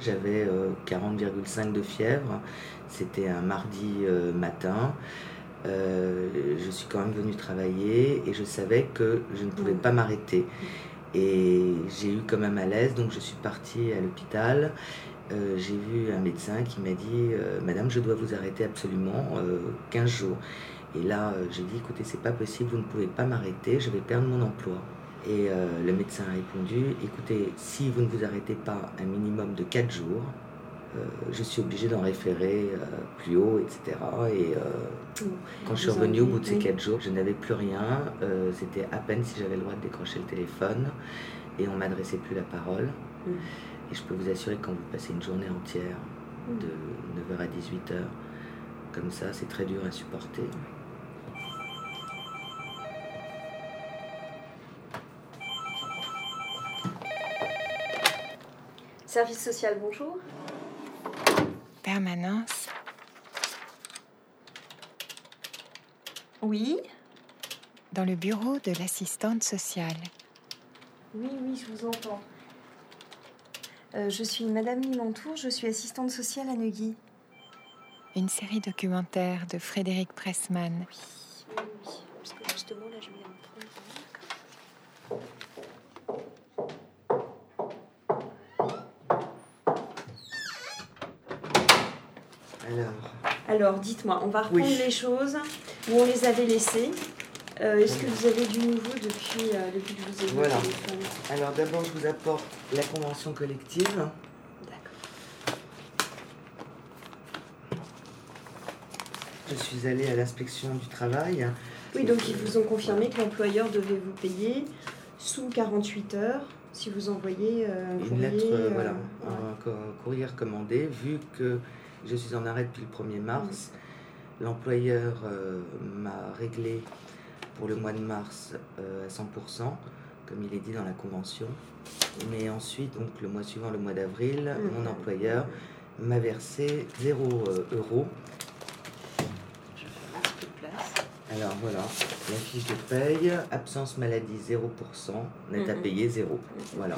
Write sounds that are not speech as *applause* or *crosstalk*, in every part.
J'avais 40,5 de fièvre. C'était un mardi matin. je suis quand même venue travailler et je savais que je ne pouvais pas m'arrêter. Et j'ai eu comme un malaise, donc je suis partie à l'hôpital. j'ai vu un médecin qui m'a dit Madame, je dois vous arrêter absolument 15 jours. Et là, j'ai dit Écoutez, c'est pas possible, vous ne pouvez pas m'arrêter, je vais perdre mon emploi. Et euh, le médecin a répondu, écoutez, si vous ne vous arrêtez pas un minimum de 4 jours, euh, je suis obligé d'en référer euh, plus haut, etc. Et quand je suis revenu au bout de ces 4 jours, je n'avais plus rien. C'était à peine si j'avais le droit de décrocher le téléphone. Et on m'adressait plus la parole. Mm. Et je peux vous assurer que quand vous passez une journée entière, mm. de 9h à 18h, comme ça, c'est très dur à supporter. Service social, bonjour. Permanence. Oui. Dans le bureau de l'assistante sociale. Oui, oui, je vous entends. Euh, je suis Madame Limantour, je suis assistante sociale à Neuilly. Une série documentaire de Frédéric Pressman. Oui, oui, oui. Parce que justement, là, je vais en prendre. Alors, dites-moi, on va reprendre les choses où on les avait laissées. Euh, est-ce que vous avez du nouveau depuis, euh, depuis que vous avez voilà. Alors d'abord, je vous apporte la convention collective. D'accord. Je suis allée à l'inspection du travail. Oui, donc ils vous ont confirmé que l'employeur devait vous payer sous 48 heures si vous envoyez euh, un Une lettre, voilà, un courrier recommandé, vu que je suis en arrêt depuis le 1er mars. L'employeur euh, m'a réglé pour le mois de mars euh, à 100%, comme il est dit dans la convention. Mais ensuite, donc le mois suivant, le mois d'avril, mon employeur m'a versé 0 euh, euros. Alors voilà, la fiche de paye, absence maladie 0%, net à payer 0. Voilà.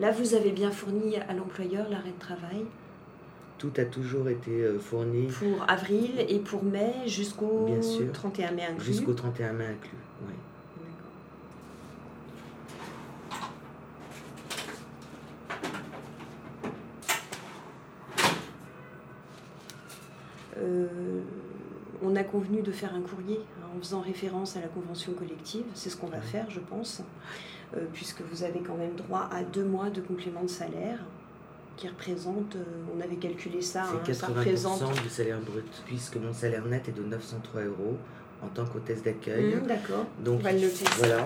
Là, vous avez bien fourni à l'employeur l'arrêt de travail Tout a toujours été euh, fourni. Pour avril et pour mai jusqu'au 31 mai inclus Jusqu'au 31 mai inclus, oui. Euh, on a convenu de faire un courrier hein, en faisant référence à la convention collective. C'est ce qu'on va faire, je pense. Euh, puisque vous avez quand même droit à deux mois de complément de salaire qui représente, euh, on avait calculé ça, c'est 80% hein, représente... du salaire brut, puisque mon salaire net est de 903 euros en tant qu'hôtesse d'accueil. Mmh, d'accord, donc Voilà.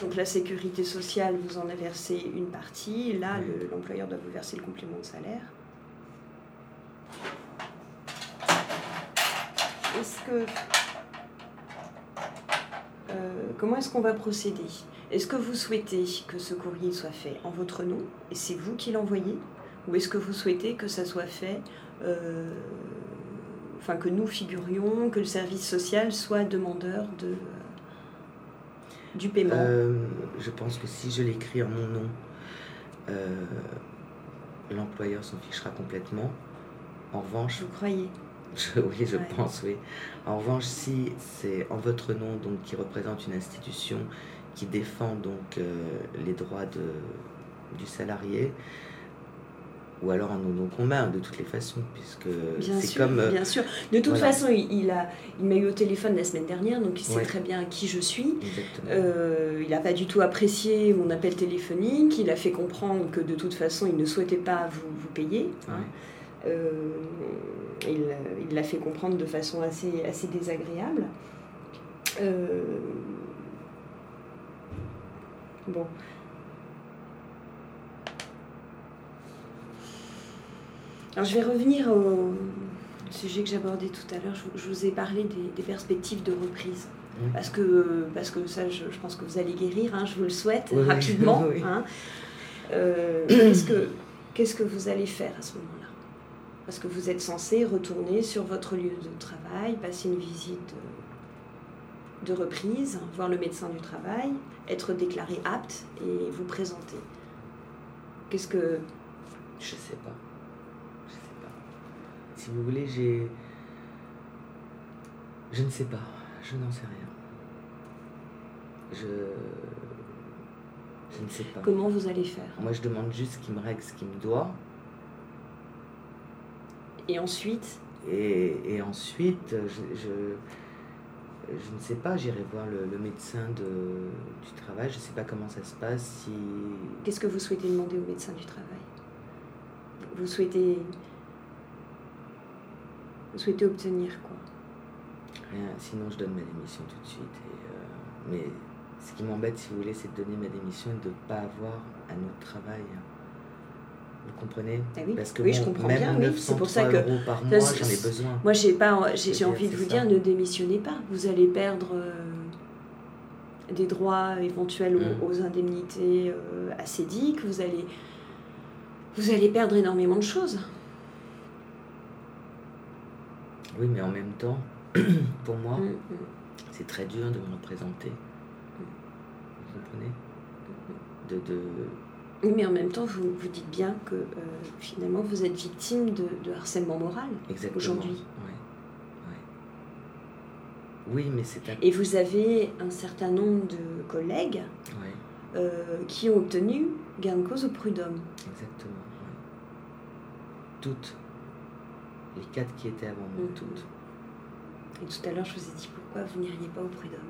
Donc la sécurité sociale vous en a versé une partie, là l'employeur doit vous verser le complément de salaire. Est-ce que comment est-ce qu'on va procéder? Est-ce que vous souhaitez que ce courrier soit fait en votre nom et c'est vous qui l'envoyez? Ou est-ce que vous souhaitez que ça soit fait, euh, enfin que nous figurions, que le service social soit demandeur de, euh, du paiement? Je pense que si je l'écris en mon nom, l'employeur s'en fichera complètement. En revanche. Vous croyez? *laughs* oui, je pense, oui. En revanche, si c'est en votre nom, donc qui représente une institution qui défend donc euh, les droits de, du salarié, ou alors en nos commun de toutes les façons, puisque c'est comme... Euh, bien sûr. De toute façon, il, a, il m'a eu au téléphone la semaine dernière, donc il sait très bien qui je suis. Euh, il n'a pas du tout apprécié mon appel téléphonique, il a fait comprendre que de toute façon, il ne souhaitait pas vous, vous payer. Hein. Euh, il l'a fait comprendre de façon assez, assez désagréable. Euh, bon. Alors je vais revenir au sujet que j'abordais tout à l'heure. Je, vous ai parlé des, perspectives de reprise. Parce, que, parce que ça, je, pense que vous allez guérir, hein, je vous le souhaite rapidement. *laughs* Hein. Euh, qu'est-ce, que, qu'est-ce que vous allez faire à ce moment-là? Parce que vous êtes censé retourner sur votre lieu de travail, passer une visite de reprise, voir le médecin du travail, être déclaré apte et vous présenter. Qu'est-ce que... Je sais pas. Je sais pas. Si vous voulez, j'ai... Je ne sais pas. Je n'en sais rien. Je... Je ne sais pas. Comment vous allez faire? Moi, je demande juste qu'il me règle ce qu'il me doit. Et ensuite et, ensuite, je, je, ne sais pas, j'irai voir le, médecin de, du travail. Je ne sais pas comment ça se passe. Si... Qu'est-ce que vous souhaitez demander au médecin du travail? Vous souhaitez... Vous souhaitez obtenir quoi? Rien, sinon je donne ma démission tout de suite. Et, euh, mais ce qui m'embête, si vous voulez, c'est de donner ma démission et de ne pas avoir un autre travail. Vous comprenez ah oui. Parce que oui, je comprends bien. Oui. C'est pour ça que par mois, j'en ai besoin. Moi, j'ai pas, j'ai envie de vous dire, ne démissionnez pas. Vous allez perdre euh, des droits éventuels aux, mm. indemnités euh. Vous allez, vous allez perdre énormément de choses. Oui, mais en même temps, *clears throat* pour moi, mm, mm. c'est très dur de me représenter. Vous comprenez de, de oui, mais en même temps, vous vous dites bien que euh, finalement, vous êtes victime de, harcèlement moral aujourd'hui. Oui, mais c'est... Et vous avez un certain nombre de collègues euh, qui ont obtenu gain de cause au prud'homme. Exactement, Toutes. Les quatre qui étaient avant moi, mhm. toutes. Et tout à l'heure, je vous ai dit pourquoi vous n'iriez pas au prud'homme.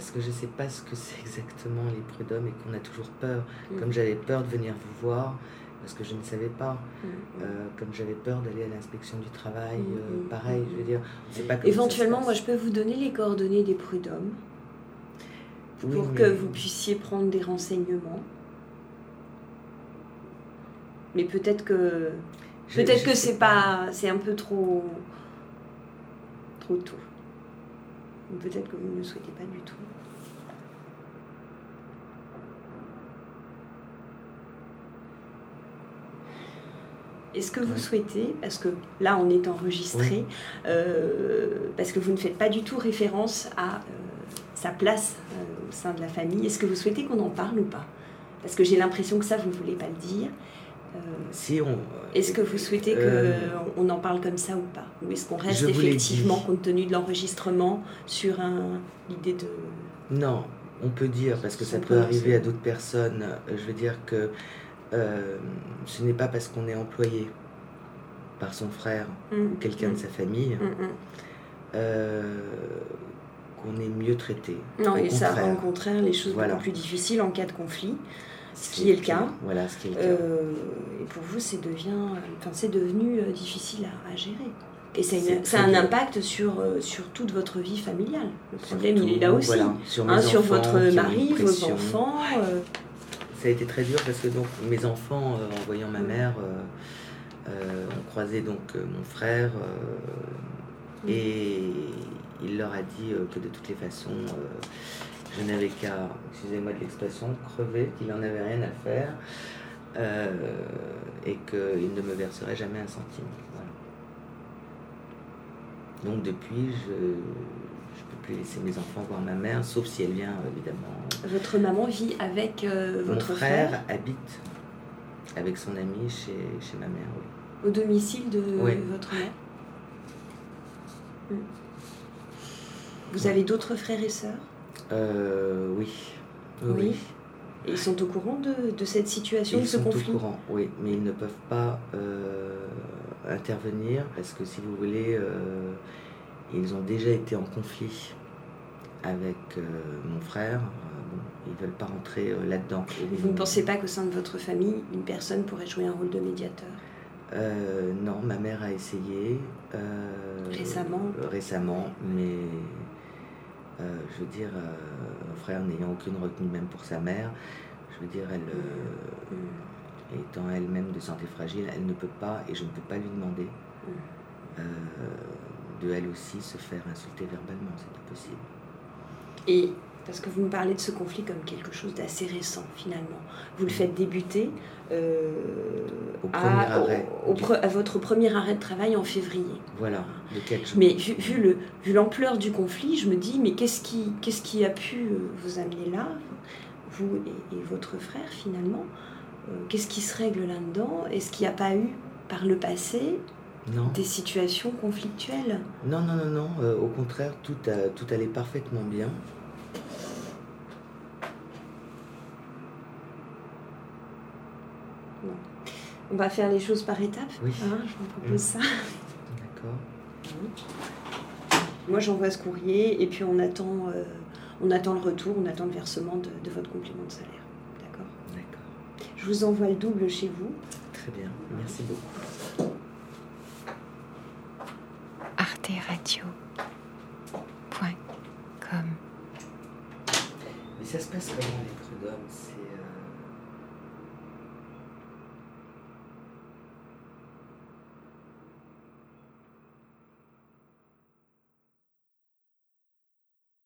Parce que je ne sais pas ce que c'est exactement les prud'hommes et qu'on a toujours peur. Mm. Comme j'avais peur de venir vous voir, parce que je ne savais pas. Mm, mm. Euh, comme j'avais peur d'aller à l'inspection du travail, euh, pareil, je veux dire, c'est pas Éventuellement, moi, je peux vous donner les coordonnées des prud'hommes pour que vous puissiez prendre des renseignements. Mais peut-être que peut-être que c'est pas, c'est un peu trop trop tôt. Ou peut-être que vous ne le souhaitez pas du tout. Est-ce que vous souhaitez, parce que là on est enregistré, euh, parce que vous ne faites pas du tout référence à euh, sa place euh, au sein de la famille, est-ce que vous souhaitez qu'on en parle ou pas? Parce que j'ai l'impression que ça, vous ne voulez pas le dire. Si on, est-ce que vous souhaitez qu'on en parle comme ça ou pas Ou est-ce qu'on reste effectivement, compte tenu de l'enregistrement, sur l'idée de... Non, on peut dire, parce que ça peut arriver à d'autres personnes, je veux dire que euh, ce n'est pas parce qu'on est employé par son frère ou quelqu'un de mm. sa famille euh, qu'on est mieux traité. Non, et ça rend au contraire. les choses beaucoup plus difficiles en cas de conflit, ce qui est le cas. Voilà, ce qui est le cas. Euh, et pour vous, c'est c'est devenu difficile à, gérer. Et ça a un impact sur, sur toute votre vie familiale. Le problème, il est là aussi. sur, hein, sur votre mari, vos enfants ça a été très dur parce que donc mes enfants, euh, en voyant ma mère, euh, euh, ont croisé donc mon frère et il leur a dit que de toutes les façons, je n'avais qu'à, excusez-moi de l'expression, crever, qu'il n'en avait rien à faire et qu'il ne me verserait jamais un centime. Donc depuis, je, laisser mes enfants voir ma mère, sauf si elle vient, évidemment. Votre maman vit avec euh, votre Mon frère, habite avec son ami chez, chez ma mère, oui. Au domicile de votre mère? Vous avez d'autres frères et sœurs? Euh, oui. oui. Ils sont au courant de, de cette situation, de ce conflit Ils sont au courant, oui, mais ils ne peuvent pas euh, intervenir parce que si vous voulez, euh, ils ont déjà été en conflit avec euh, mon frère. Euh, ils ne veulent pas rentrer là-dedans. Vous ne pensez pas qu'au sein de votre famille, une personne pourrait jouer un rôle de médiateur? Non, ma mère a essayé. récemment? Récemment, mais je veux dire, mon frère n'ayant aucune retenue même pour sa mère, je veux dire, elle. Mmh. étant elle-même de santé fragile, elle ne peut pas, et je ne peux pas lui demander, mmh. de elle aussi se faire insulter verbalement, c'est pas possible. Et parce que vous me parlez de ce conflit comme quelque chose d'assez récent finalement. Vous le faites débuter euh, à, à, votre premier arrêt de travail en février. Voilà, Mais vu, vu, vu l'ampleur du conflit, je me dis, mais qu'est-ce qui, qu'est-ce qui a pu euh, vous amener là, vous et, votre frère finalement? Euh, Qu'est-ce qui se règle là-dedans? Est-ce qu'il n'y a pas eu par le passé des situations conflictuelles? Non, non, non, non. au contraire, tout, a, tout allait parfaitement bien. On va faire les choses par étapes. Oui. Hein, je vous propose ça. D'accord. Moi, j'envoie ce courrier et puis on attend, euh, on attend le retour, on attend le versement de, votre complément de salaire. D'accord? D'accord. Je vous envoie le double chez vous. Très bien. Merci beaucoup. Arte Radio. Mais ça se passe comment les d'homme C'est. Euh,